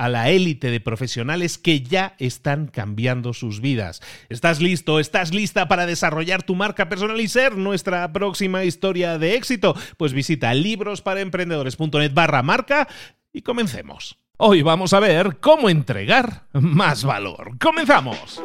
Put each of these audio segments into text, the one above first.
a la élite de profesionales que ya están cambiando sus vidas. ¿Estás listo? ¿Estás lista para desarrollar tu marca personal y ser nuestra próxima historia de éxito? Pues visita librosparaemprendedores.net barra marca y comencemos. Hoy vamos a ver cómo entregar más valor. ¡Comenzamos!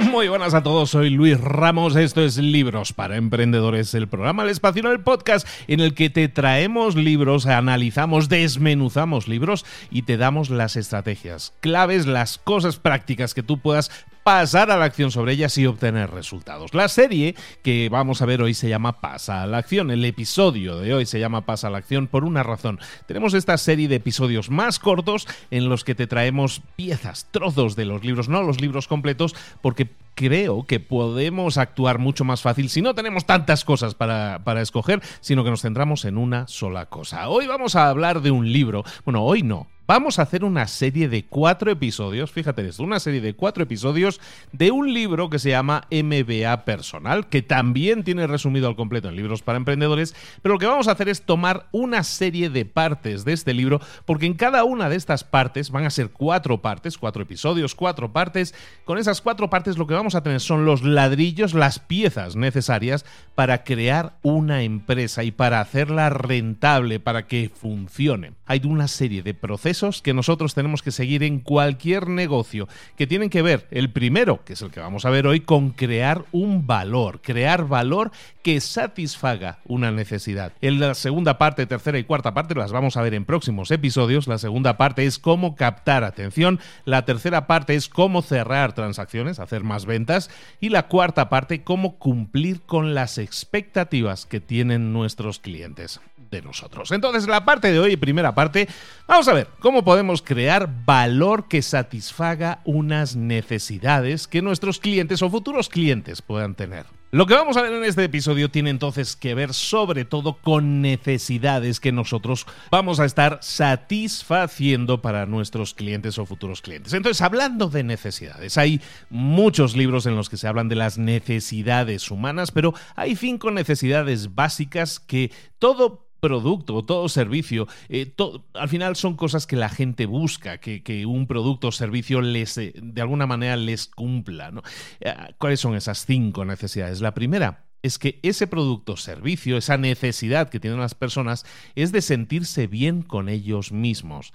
Muy buenas a todos, soy Luis Ramos, esto es Libros para Emprendedores, el programa El Espacio el podcast en el que te traemos libros, analizamos, desmenuzamos libros y te damos las estrategias, claves, las cosas prácticas que tú puedas pasar a la acción sobre ellas y obtener resultados. La serie que vamos a ver hoy se llama Pasa a la acción. El episodio de hoy se llama Pasa a la acción por una razón. Tenemos esta serie de episodios más cortos en los que te traemos piezas, trozos de los libros, no los libros completos, porque creo que podemos actuar mucho más fácil si no tenemos tantas cosas para, para, escoger, sino que nos centramos en una sola cosa. Hoy vamos a hablar de un libro, bueno, hoy no, vamos a hacer una serie de cuatro episodios, fíjate esto, una serie de cuatro episodios de un libro que se llama MBA Personal, que también tiene resumido al completo en libros para emprendedores, pero lo que vamos a hacer es tomar una serie de partes de este libro, porque en cada una de estas partes van a ser cuatro partes, cuatro episodios, cuatro partes, con esas cuatro partes lo que vamos a tener son los ladrillos, las piezas necesarias para crear una empresa y para hacerla rentable, para que funcione. Hay una serie de procesos que nosotros tenemos que seguir en cualquier negocio, que tienen que ver, el primero, que es el que vamos a ver hoy, con crear un valor, crear valor que satisfaga una necesidad. En la segunda parte, tercera y cuarta parte las vamos a ver en próximos episodios. La segunda parte es cómo captar atención, la tercera parte es cómo cerrar transacciones, hacer más ventas y la cuarta parte, cómo cumplir con las expectativas que tienen nuestros clientes de nosotros. Entonces, la parte de hoy, primera parte, vamos a ver cómo podemos crear valor que satisfaga unas necesidades que nuestros clientes o futuros clientes puedan tener. Lo que vamos a ver en este episodio tiene entonces que ver sobre todo con necesidades que nosotros vamos a estar satisfaciendo para nuestros clientes o futuros clientes. Entonces, hablando de necesidades, hay muchos libros en los que se hablan de las necesidades humanas, pero hay cinco necesidades básicas que todo producto, todo servicio, eh, al final son cosas que la gente busca, que, un producto o servicio les, eh, de alguna manera les cumpla. Eh, ¿Cuáles son esas cinco necesidades? La primera es que ese producto servicio, esa necesidad que tienen las personas, es de sentirse bien con ellos mismos.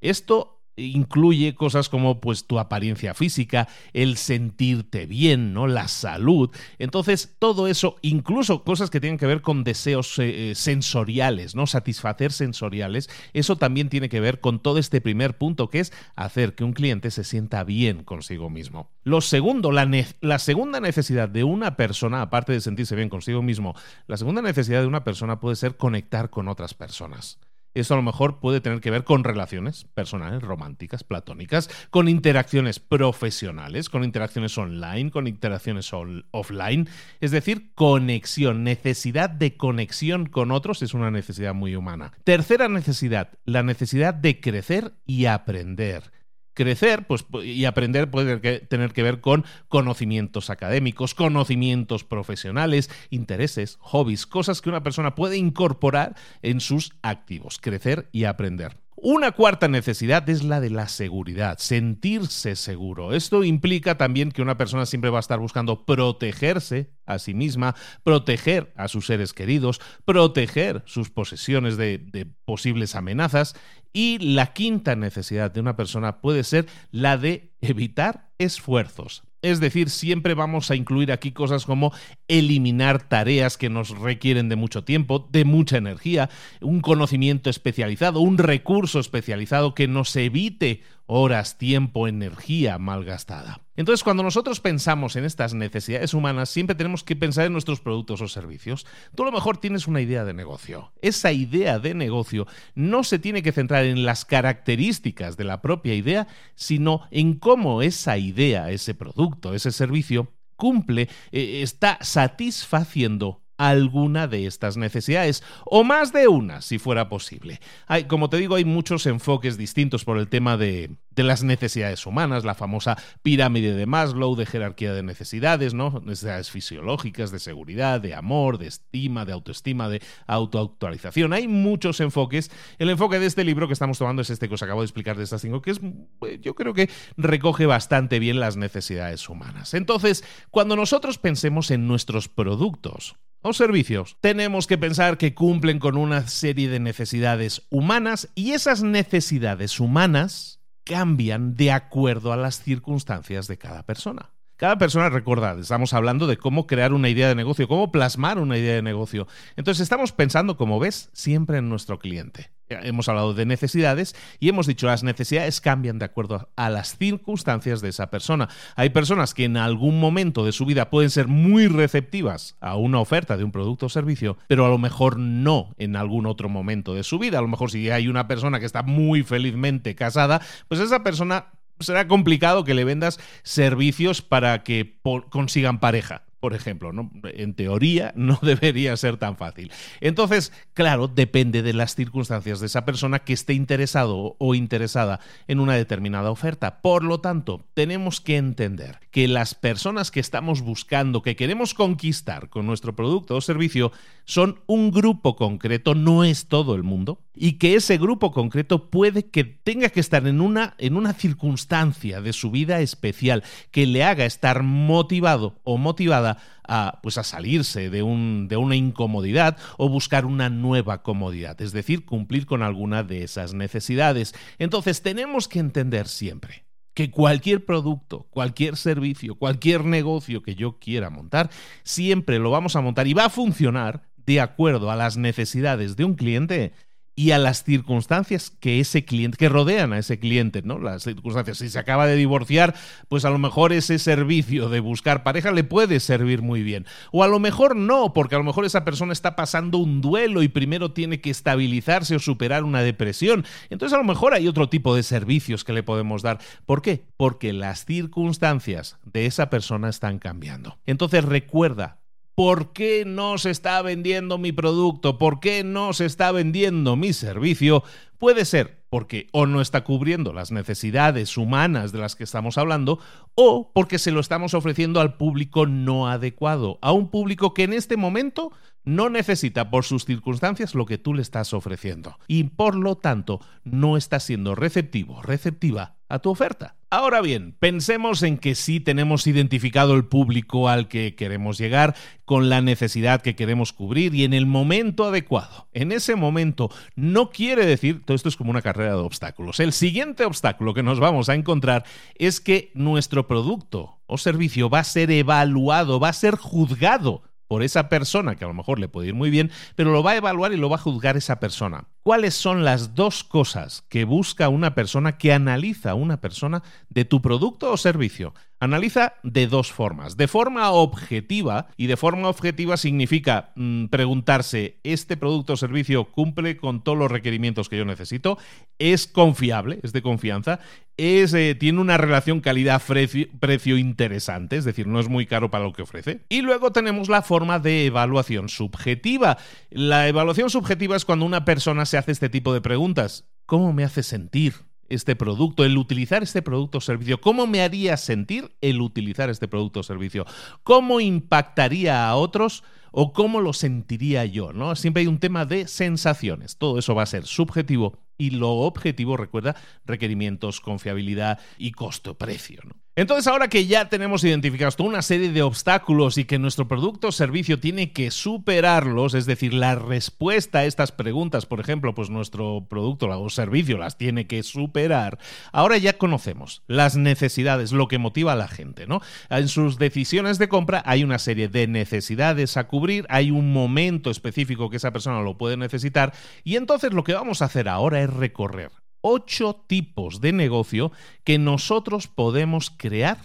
Esto incluye cosas como pues tu apariencia física, el sentirte bien, ¿no? La salud. Entonces, todo eso, incluso cosas que tienen que ver con deseos eh, eh, sensoriales, ¿no? Satisfacer sensoriales, eso también tiene que ver con todo este primer punto que es hacer que un cliente se sienta bien consigo mismo. Lo segundo, la, la segunda necesidad de una persona, aparte de sentirse bien consigo mismo, la segunda necesidad de una persona puede ser conectar con otras personas. Esto a lo mejor puede tener que ver con relaciones personales, románticas, platónicas, con interacciones profesionales, con interacciones online, con interacciones offline. Es decir, conexión, necesidad de conexión con otros es una necesidad muy humana. Tercera necesidad, la necesidad de crecer y aprender crecer pues, y aprender puede tener que ver con conocimientos académicos, conocimientos profesionales, intereses, hobbies, cosas que una persona puede incorporar en sus activos, crecer y aprender. Una cuarta necesidad es la de la seguridad, sentirse seguro. Esto implica también que una persona siempre va a estar buscando protegerse a sí misma, proteger a sus seres queridos, proteger sus posesiones de, posibles amenazas. Y la quinta necesidad de una persona puede ser la de evitar esfuerzos. Es decir, siempre vamos a incluir aquí cosas como eliminar tareas que nos requieren de mucho tiempo, de mucha energía, un conocimiento especializado, un recurso especializado que nos evite horas, tiempo, energía malgastada. Entonces, cuando nosotros pensamos en estas necesidades humanas, siempre tenemos que pensar en nuestros productos o servicios. Tú a lo mejor tienes una idea de negocio. Esa idea de negocio no se tiene que centrar en las características de la propia idea, sino en cómo esa idea, ese producto, ese servicio cumple, eh, está satisfaciendo alguna de estas necesidades, o más de una, si fuera posible. Como te digo, hay muchos enfoques distintos por el tema de, de, las necesidades humanas, la famosa pirámide de Maslow, de jerarquía de necesidades, ¿no? Necesidades fisiológicas, de seguridad, de amor, de estima, de autoestima, de autoactualización. Hay muchos enfoques. El enfoque de este libro que estamos tomando es este que os acabo de explicar de estas cinco, que es, eh, yo creo que recoge bastante bien las necesidades humanas. Entonces, cuando nosotros pensemos en nuestros productos, o servicios. Tenemos que pensar que cumplen con una serie de necesidades humanas y esas necesidades humanas cambian de acuerdo a las circunstancias de cada persona. Cada persona, recordad, estamos hablando de cómo crear una idea de negocio, cómo plasmar una idea de negocio. Entonces estamos pensando, como ves, siempre en nuestro cliente. Hemos hablado de necesidades y hemos dicho las necesidades cambian de acuerdo a las circunstancias de esa persona. Hay personas que en algún momento de su vida pueden ser muy receptivas a una oferta de un producto o servicio, pero a lo mejor no en algún otro momento de su vida. A lo mejor si hay una persona que está muy felizmente casada, pues esa persona será complicado que le vendas servicios para que consigan pareja por ejemplo, ¿no? En teoría no debería ser tan fácil. Entonces, claro, depende de las circunstancias de esa persona que esté interesado o interesada en una determinada oferta. Por lo tanto, tenemos que entender que las personas que estamos buscando, que queremos conquistar con nuestro producto o servicio, son un grupo concreto, no es todo el mundo, y que ese grupo concreto puede que tenga que estar en una, en una circunstancia de su vida especial que le haga estar motivado o motivada a, pues a salirse de, un, de una incomodidad o buscar una nueva comodidad, es decir, cumplir con alguna de esas necesidades. Entonces tenemos que entender siempre que cualquier producto, cualquier servicio, cualquier negocio que yo quiera montar, siempre lo vamos a montar y va a funcionar de acuerdo a las necesidades de un cliente y a las circunstancias que ese cliente, que rodean a ese cliente, ¿no? Las circunstancias. Si se acaba de divorciar, pues a lo mejor ese servicio de buscar pareja le puede servir muy bien. O a lo mejor no, porque a lo mejor esa persona está pasando un duelo y primero tiene que estabilizarse o superar una depresión. Entonces a lo mejor hay otro tipo de servicios que le podemos dar. ¿Por qué? Porque las circunstancias de esa persona están cambiando. Entonces recuerda, ¿Por qué no se está vendiendo mi producto? ¿Por qué no se está vendiendo mi servicio? Puede ser porque o no está cubriendo las necesidades humanas de las que estamos hablando, o porque se lo estamos ofreciendo al público no adecuado, a un público que en este momento no necesita por sus circunstancias lo que tú le estás ofreciendo y por lo tanto no está siendo receptivo, receptiva a tu oferta. Ahora bien, pensemos en que sí tenemos identificado el público al que queremos llegar, con la necesidad que queremos cubrir y en el momento adecuado. En ese momento no quiere decir, todo esto es como una carrera de obstáculos. El siguiente obstáculo que nos vamos a encontrar es que nuestro producto o servicio va a ser evaluado, va a ser juzgado por esa persona, que a lo mejor le puede ir muy bien, pero lo va a evaluar y lo va a juzgar esa persona. ¿Cuáles son las dos cosas que busca una persona, que analiza una persona de tu producto o servicio? Analiza de dos formas. De forma objetiva, y de forma objetiva significa mm, preguntarse, ¿este producto o servicio cumple con todos los requerimientos que yo necesito? ¿Es confiable? ¿Es de confianza? Eh, tiene una relación calidad-precio interesante, es decir, no es muy caro para lo que ofrece. Y luego tenemos la forma de evaluación subjetiva. La evaluación subjetiva es cuando una persona se hace este tipo de preguntas. ¿Cómo me hace sentir? este producto, el utilizar este producto o servicio, ¿cómo me haría sentir el utilizar este producto o servicio? ¿Cómo impactaría a otros o cómo lo sentiría yo? ¿no? Siempre hay un tema de sensaciones. Todo eso va a ser subjetivo y lo objetivo, recuerda, requerimientos, confiabilidad y costo-precio. ¿no? Entonces ahora que ya tenemos identificados una serie de obstáculos y que nuestro producto o servicio tiene que superarlos, es decir, la respuesta a estas preguntas, por ejemplo, pues nuestro producto o servicio las tiene que superar, ahora ya conocemos las necesidades, lo que motiva a la gente, ¿no? En sus decisiones de compra hay una serie de necesidades a cubrir, hay un momento específico que esa persona lo puede necesitar y entonces lo que vamos a hacer ahora es recorrer ocho tipos de negocio que nosotros podemos crear.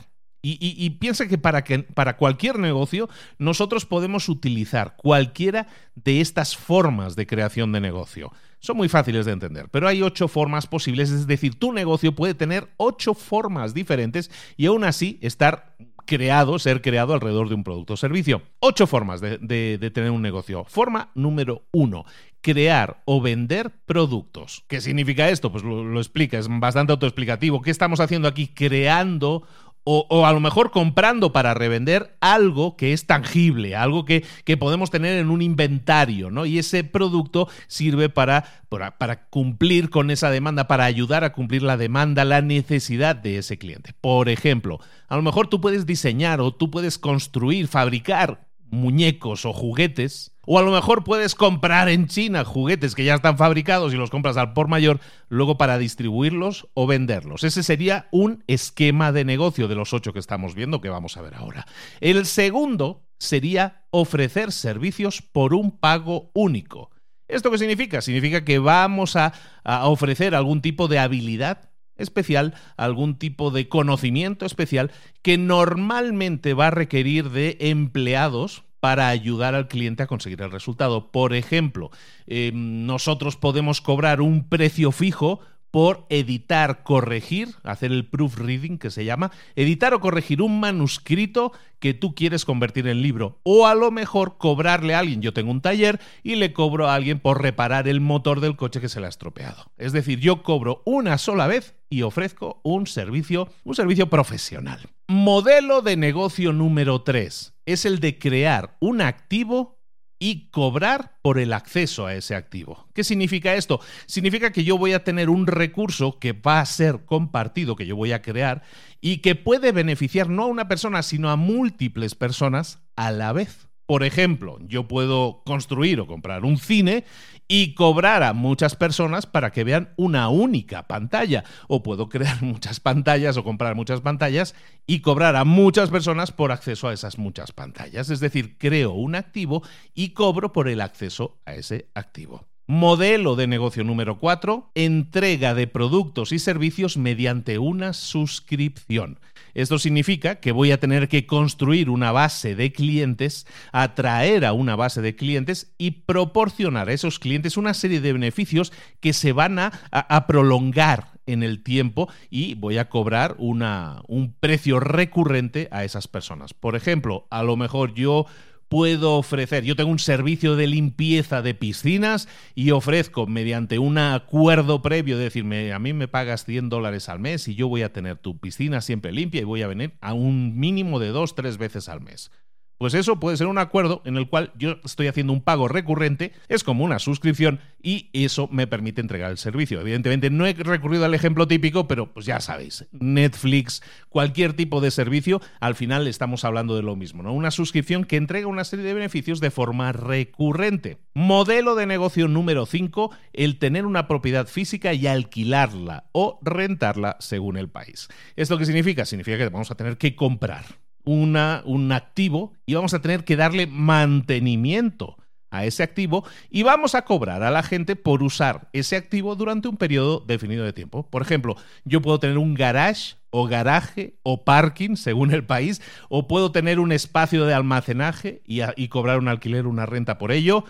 Y, piensa que para, que para cualquier negocio nosotros podemos utilizar cualquiera de estas formas de creación de negocio. Son muy fáciles de entender, pero hay ocho formas posibles, es decir, tu negocio puede tener ocho formas diferentes y aún así estar creado, ser creado alrededor de un producto o servicio. Ocho formas de, tener un negocio. Forma número uno, crear o vender productos. ¿Qué significa esto? Pues lo, lo, explica, es bastante autoexplicativo. ¿Qué estamos haciendo aquí? Creando o, a lo mejor comprando para revender algo que es tangible, algo que, que, podemos tener en un inventario, ¿no? Y ese producto sirve para, para, para, cumplir con esa demanda, para ayudar a cumplir la demanda, la necesidad de ese cliente. Por ejemplo, a lo mejor tú puedes diseñar o tú puedes construir, fabricar muñecos o juguetes o a lo mejor puedes comprar en China juguetes que ya están fabricados y los compras al por mayor, luego para distribuirlos o venderlos. Ese sería un esquema de negocio de los ocho que estamos viendo, que vamos a ver ahora. El segundo sería ofrecer servicios por un pago único. ¿Esto qué significa? Significa que vamos a, a ofrecer algún tipo de habilidad especial, algún tipo de conocimiento especial que normalmente va a requerir de empleados para ayudar al cliente a conseguir el resultado. Por ejemplo, em, nosotros podemos cobrar un precio fijo por editar, corregir, hacer el proofreading que se llama, editar o corregir un manuscrito que tú quieres convertir en libro. O a lo mejor cobrarle a alguien, yo tengo un taller y le cobro a alguien por reparar el motor del coche que se le ha estropeado. Es decir, yo cobro una sola vez y ofrezco un servicio, un servicio profesional. Modelo de negocio número 3 es el de crear un activo y cobrar por el acceso a ese activo. ¿Qué significa esto? Significa que yo voy a tener un recurso que va a ser compartido, que yo voy a crear y que puede beneficiar no a una persona, sino a múltiples personas a la vez. Por ejemplo, yo puedo construir o comprar un cine y cobrar a muchas personas para que vean una única pantalla. O puedo crear muchas pantallas o comprar muchas pantallas y cobrar a muchas personas por acceso a esas muchas pantallas. Es decir, creo un activo y cobro por el acceso a ese activo. Modelo de negocio número 4, entrega de productos y servicios mediante una suscripción. Esto significa que voy a tener que construir una base de clientes, atraer a una base de clientes y proporcionar a esos clientes una serie de beneficios que se van a, prolongar en el tiempo y voy a cobrar una, un precio recurrente a esas personas. Por ejemplo, a lo mejor yo puedo ofrecer. Yo tengo un servicio de limpieza de piscinas y ofrezco mediante un acuerdo previo de decirme, a mí me pagas 100 dólares al mes y yo voy a tener tu piscina siempre limpia y voy a venir a un mínimo de dos, tres veces al mes. Pues eso puede ser un acuerdo en el cual yo estoy haciendo un pago recurrente, es como una suscripción y eso me permite entregar el servicio. Evidentemente no he recurrido al ejemplo típico, pero pues ya sabéis, Netflix, cualquier tipo de servicio, al final estamos hablando de lo mismo, ¿no? Una suscripción que entrega una serie de beneficios de forma recurrente. Modelo de negocio número 5, el tener una propiedad física y alquilarla o rentarla según el país. ¿Esto qué significa? Significa que vamos a tener que comprar una, un activo y vamos a tener que darle mantenimiento a ese activo y vamos a cobrar a la gente por usar ese activo durante un periodo definido de tiempo. Por ejemplo, yo puedo tener un garage o garaje o parking, según el país, o puedo tener un espacio de almacenaje y, cobrar un alquiler, una renta por ello,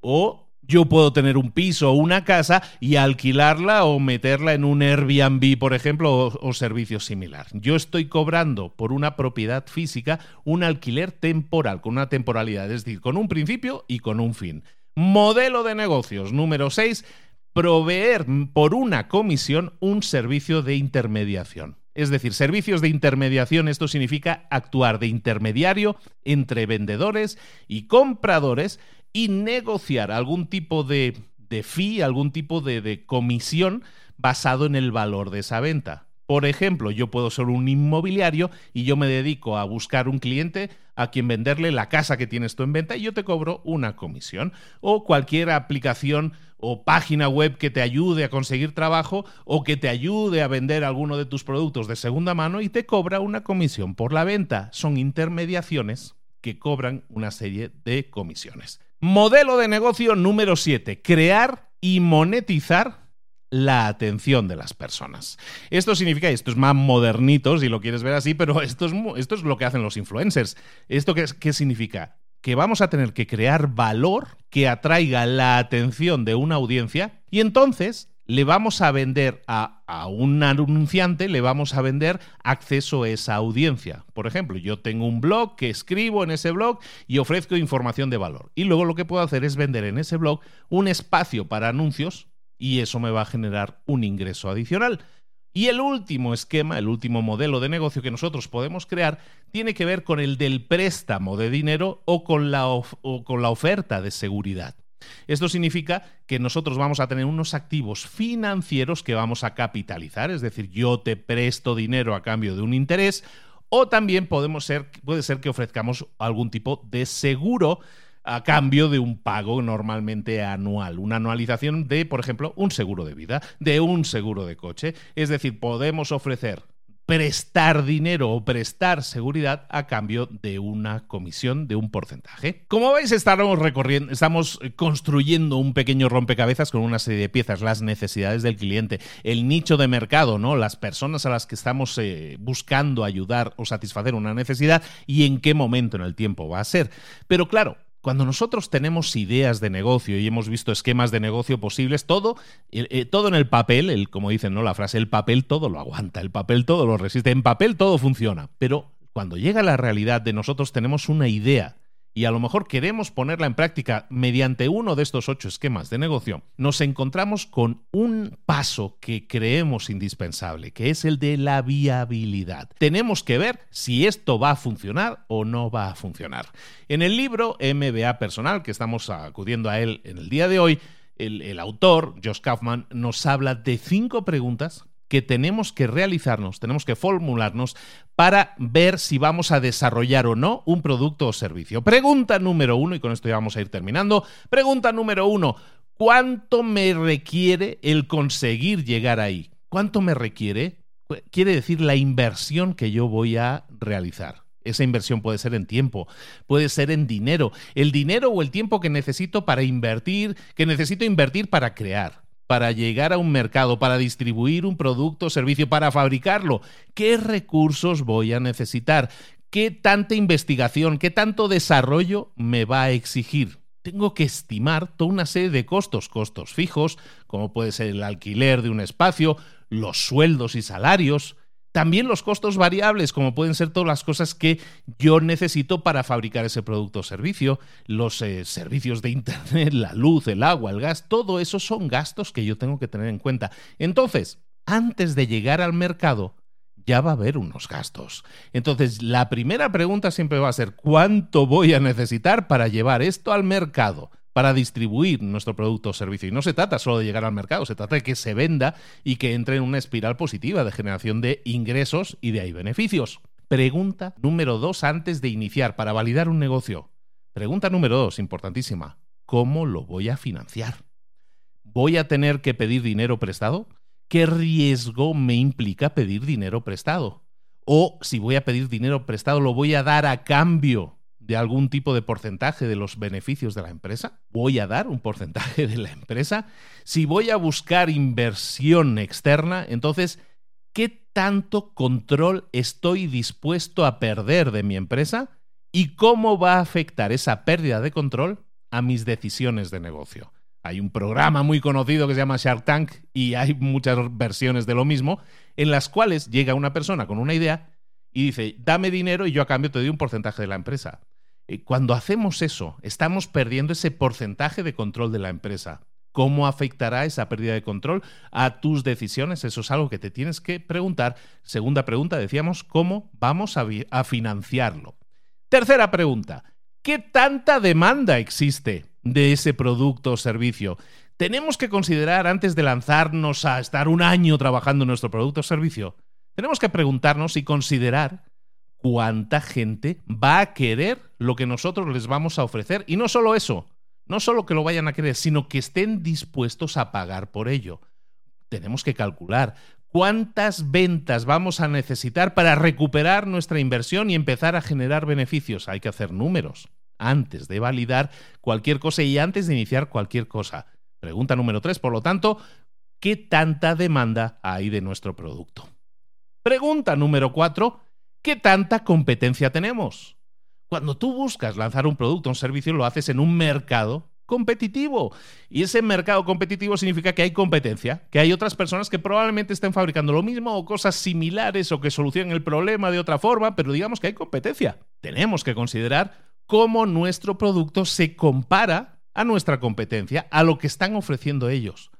o yo puedo tener un piso o una casa y alquilarla o meterla en un Airbnb, por ejemplo, o, o, servicio similar. Yo estoy cobrando por una propiedad física un alquiler temporal, con una temporalidad, es decir, con un principio y con un fin. Modelo de negocios número 6, proveer por una comisión un servicio de intermediación. Es decir, servicios de intermediación, esto significa actuar de intermediario entre vendedores y compradores y negociar algún tipo de, de fee, algún tipo de, de comisión basado en el valor de esa venta. Por ejemplo, yo puedo ser un inmobiliario y yo me dedico a buscar un cliente a quien venderle la casa que tienes tú en venta y yo te cobro una comisión. O cualquier aplicación o página web que te ayude a conseguir trabajo o que te ayude a vender alguno de tus productos de segunda mano y te cobra una comisión por la venta. Son intermediaciones que cobran una serie de comisiones. Modelo de negocio número 7. Crear y monetizar la atención de las personas. Esto significa, esto es más modernito si lo quieres ver así, pero esto es, esto es lo que hacen los influencers. ¿Esto qué, qué significa? Que vamos a tener que crear valor que atraiga la atención de una audiencia y entonces le vamos a vender a, a, un anunciante, le vamos a vender acceso a esa audiencia. Por ejemplo, yo tengo un blog que escribo en ese blog y ofrezco información de valor. Y luego lo que puedo hacer es vender en ese blog un espacio para anuncios y eso me va a generar un ingreso adicional. Y el último esquema, el último modelo de negocio que nosotros podemos crear, tiene que ver con el del préstamo de dinero o con la, o con la oferta de seguridad. Esto significa que nosotros vamos a tener unos activos financieros que vamos a capitalizar, es decir, yo te presto dinero a cambio de un interés, o también podemos ser, puede ser que ofrezcamos algún tipo de seguro a cambio de un pago normalmente anual, una anualización de, por ejemplo, un seguro de vida, de un seguro de coche. Es decir, podemos ofrecer prestar dinero o prestar seguridad a cambio de una comisión de un porcentaje. Como veis, estamos recorriendo, estamos construyendo un pequeño rompecabezas con una serie de piezas, las necesidades del cliente, el nicho de mercado, ¿no? Las personas a las que estamos eh, buscando ayudar o satisfacer una necesidad y en qué momento en el tiempo va a ser. Pero claro, cuando nosotros tenemos ideas de negocio y hemos visto esquemas de negocio posibles, todo, eh, todo en el papel, el, como dicen ¿no? la frase, el papel todo lo aguanta, el papel todo lo resiste, en papel todo funciona. Pero cuando llega la realidad de nosotros tenemos una idea y a lo mejor queremos ponerla en práctica mediante uno de estos ocho esquemas de negocio, nos encontramos con un paso que creemos indispensable, que es el de la viabilidad. Tenemos que ver si esto va a funcionar o no va a funcionar. En el libro MBA Personal, que estamos acudiendo a él en el día de hoy, el, el autor, Josh Kaufman, nos habla de cinco preguntas que tenemos que realizarnos, tenemos que formularnos para ver si vamos a desarrollar o no un producto o servicio. Pregunta número uno, y con esto ya vamos a ir terminando. Pregunta número uno, ¿cuánto me requiere el conseguir llegar ahí? ¿Cuánto me requiere? Quiere decir la inversión que yo voy a realizar. Esa inversión puede ser en tiempo, puede ser en dinero, el dinero o el tiempo que necesito para invertir, que necesito invertir para crear para llegar a un mercado, para distribuir un producto o servicio, para fabricarlo? ¿Qué recursos voy a necesitar? ¿Qué tanta investigación, qué tanto desarrollo me va a exigir? Tengo que estimar toda una serie de costos, costos fijos, como puede ser el alquiler de un espacio, los sueldos y salarios, también los costos variables, como pueden ser todas las cosas que yo necesito para fabricar ese producto o servicio, los eh, servicios de Internet, la luz, el agua, el gas, todo eso son gastos que yo tengo que tener en cuenta. Entonces, antes de llegar al mercado, ya va a haber unos gastos. Entonces, la primera pregunta siempre va a ser, ¿cuánto voy a necesitar para llevar esto al mercado? Para distribuir nuestro producto o servicio. Y no se trata solo de llegar al mercado, se trata de que se venda y que entre en una espiral positiva de generación de ingresos y de ahí beneficios. Pregunta número dos antes de iniciar para validar un negocio. Pregunta número dos, importantísima. ¿Cómo lo voy a financiar? ¿Voy a tener que pedir dinero prestado? ¿Qué riesgo me implica pedir dinero prestado? O si voy a pedir dinero prestado, lo voy a dar a cambio de algún tipo de porcentaje de los beneficios de la empresa? ¿Voy a dar un porcentaje de la empresa? Si voy a buscar inversión externa, entonces, ¿qué tanto control estoy dispuesto a perder de mi empresa? ¿Y cómo va a afectar esa pérdida de control a mis decisiones de negocio? Hay un programa muy conocido que se llama Shark Tank y hay muchas versiones de lo mismo, en las cuales llega una persona con una idea y dice, dame dinero y yo a cambio te doy un porcentaje de la empresa. Eh, cuando hacemos eso, estamos perdiendo ese porcentaje de control de la empresa. ¿Cómo afectará esa pérdida de control a tus decisiones? Eso es algo que te tienes que preguntar. Segunda pregunta, decíamos, ¿cómo vamos a, a financiarlo? Tercera pregunta, ¿qué tanta demanda existe de ese producto o servicio? Tenemos que considerar antes de lanzarnos a estar un año trabajando en nuestro producto o servicio, tenemos que preguntarnos y considerar cuánta gente va a querer lo que nosotros les vamos a ofrecer. Y no solo eso, no solo que lo vayan a querer, sino que estén dispuestos a pagar por ello. Tenemos que calcular cuántas ventas vamos a necesitar para recuperar nuestra inversión y empezar a generar beneficios. Hay que hacer números antes de validar cualquier cosa y antes de iniciar cualquier cosa. Pregunta número tres, por lo tanto, ¿qué tanta demanda hay de nuestro producto? Pregunta número cuatro, ¿qué tanta competencia tenemos? Cuando tú buscas lanzar un producto un servicio, lo haces en un mercado competitivo. Y ese mercado competitivo significa que hay competencia, que hay otras personas que probablemente estén fabricando lo mismo o cosas similares o que solucionen el problema de otra forma, pero digamos que hay competencia. Tenemos que considerar cómo nuestro producto se compara a nuestra competencia, a lo que están ofreciendo ellos.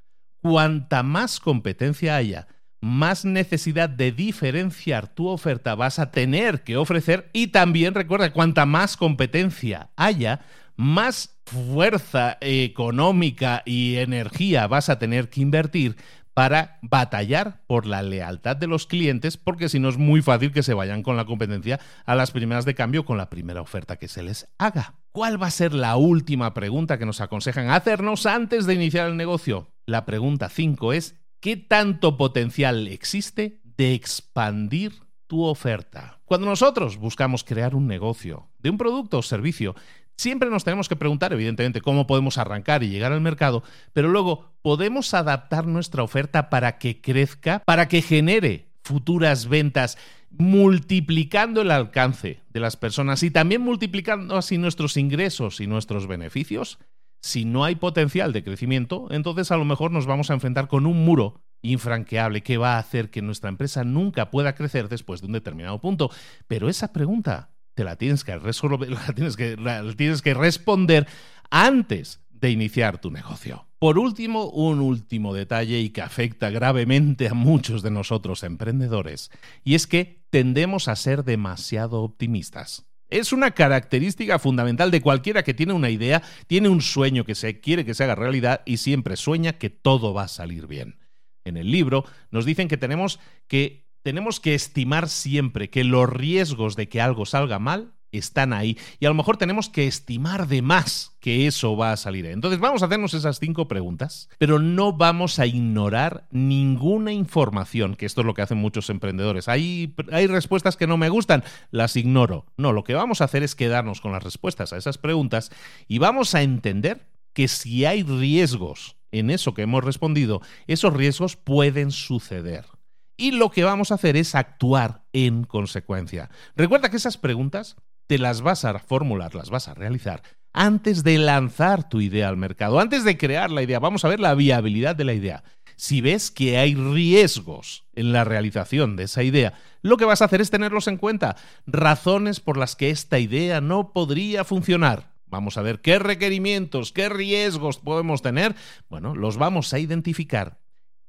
Cuanta más competencia haya, más necesidad de diferenciar tu oferta vas a tener que ofrecer y también recuerda, cuanta más competencia haya, más fuerza económica y energía vas a tener que invertir para batallar por la lealtad de los clientes, porque si no es muy fácil que se vayan con la competencia a las primeras de cambio con la primera oferta que se les haga. ¿Cuál va a ser la última pregunta que nos aconsejan hacernos antes de iniciar el negocio? La pregunta 5 es ¿Qué tanto potencial existe de expandir tu oferta? Cuando nosotros buscamos crear un negocio de un producto o servicio, siempre nos tenemos que preguntar, evidentemente, cómo podemos arrancar y llegar al mercado, pero luego podemos adaptar nuestra oferta para que crezca, para que genere futuras ventas, multiplicando el alcance de las personas y también multiplicando así nuestros ingresos y nuestros beneficios si no hay potencial de crecimiento, entonces a lo mejor nos vamos a enfrentar con un muro infranqueable que va a hacer que nuestra empresa nunca pueda crecer después de un determinado punto. Pero esa pregunta te la tienes que, resolver, tienes que, la tienes que responder antes de iniciar tu negocio. Por último, un último detalle y que afecta gravemente a muchos de nosotros emprendedores, y es que tendemos a ser demasiado optimistas. Es una característica fundamental de cualquiera que tiene una idea, tiene un sueño que se quiere que se haga realidad y siempre sueña que todo va a salir bien. En el libro nos dicen que tenemos que tenemos que estimar siempre que los riesgos de que algo salga mal están ahí. Y a lo mejor tenemos que estimar de más que eso va a salir. Entonces vamos a hacernos esas cinco preguntas, pero no vamos a ignorar ninguna información, que esto es lo que hacen muchos emprendedores. Hay, hay respuestas que no me gustan, las ignoro. No, lo que vamos a hacer es quedarnos con las respuestas a esas preguntas y vamos a entender que si hay riesgos en eso que hemos respondido, esos riesgos pueden suceder y lo que vamos a hacer es actuar en consecuencia. Recuerda que esas preguntas te las vas a formular, las vas a realizar antes de lanzar tu idea al mercado, antes de crear la idea. Vamos a ver la viabilidad de la idea. Si ves que hay riesgos en la realización de esa idea, lo que vas a hacer es tenerlos en cuenta. Razones por las que esta idea no podría funcionar. Vamos a ver qué requerimientos, qué riesgos podemos tener. Bueno, los vamos a identificar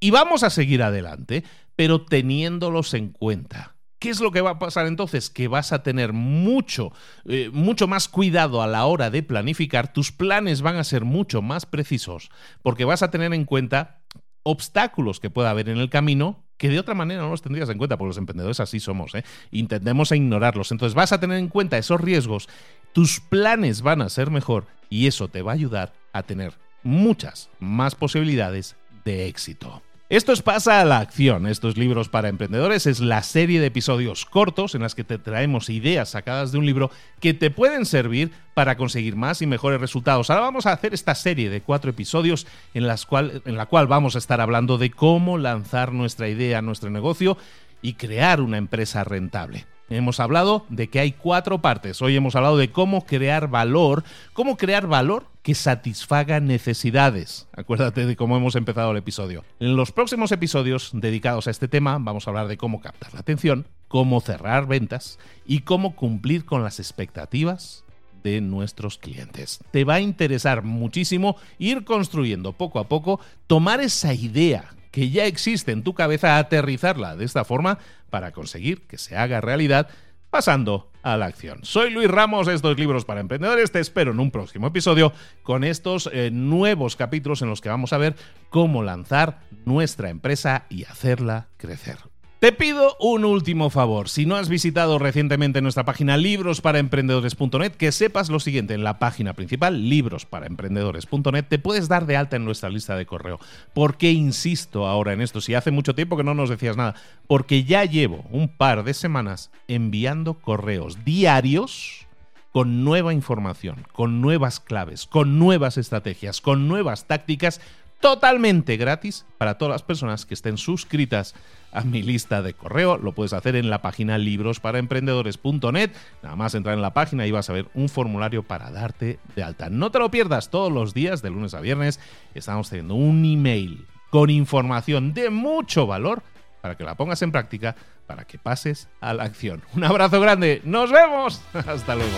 y vamos a seguir adelante, pero teniéndolos en cuenta. ¿Qué es lo que va a pasar entonces? Que vas a tener mucho, eh, mucho más cuidado a la hora de planificar, tus planes van a ser mucho más precisos, porque vas a tener en cuenta obstáculos que pueda haber en el camino que de otra manera no los tendrías en cuenta, porque los emprendedores así somos, ¿eh? intentemos ignorarlos. Entonces vas a tener en cuenta esos riesgos, tus planes van a ser mejor y eso te va a ayudar a tener muchas más posibilidades de éxito. Esto es Pasa a la Acción. Estos libros para emprendedores es la serie de episodios cortos en las que te traemos ideas sacadas de un libro que te pueden servir para conseguir más y mejores resultados. Ahora vamos a hacer esta serie de cuatro episodios en, las cual, en la cual vamos a estar hablando de cómo lanzar nuestra idea, nuestro negocio y crear una empresa rentable. Hemos hablado de que hay cuatro partes. Hoy hemos hablado de cómo crear valor, cómo crear valor que satisfaga necesidades. Acuérdate de cómo hemos empezado el episodio. En los próximos episodios dedicados a este tema vamos a hablar de cómo captar la atención, cómo cerrar ventas y cómo cumplir con las expectativas de nuestros clientes. Te va a interesar muchísimo ir construyendo poco a poco, tomar esa idea que ya existe en tu cabeza, aterrizarla de esta forma para conseguir que se haga realidad pasando a la acción. Soy Luis Ramos, estos libros para emprendedores, te espero en un próximo episodio con estos eh, nuevos capítulos en los que vamos a ver cómo lanzar nuestra empresa y hacerla crecer. Te pido un último favor. Si no has visitado recientemente nuestra página librosparaemprendedores.net, que sepas lo siguiente. En la página principal, librosparaemprendedores.net, te puedes dar de alta en nuestra lista de correo. ¿Por qué insisto ahora en esto? Si hace mucho tiempo que no nos decías nada. Porque ya llevo un par de semanas enviando correos diarios con nueva información, con nuevas claves, con nuevas estrategias, con nuevas tácticas totalmente gratis para todas las personas que estén suscritas a mi lista de correo. Lo puedes hacer en la página librosparaemprendedores.net. Nada más entrar en la página y vas a ver un formulario para darte de alta. No te lo pierdas todos los días, de lunes a viernes. Estamos teniendo un email con información de mucho valor para que la pongas en práctica, para que pases a la acción. Un abrazo grande. Nos vemos. Hasta luego.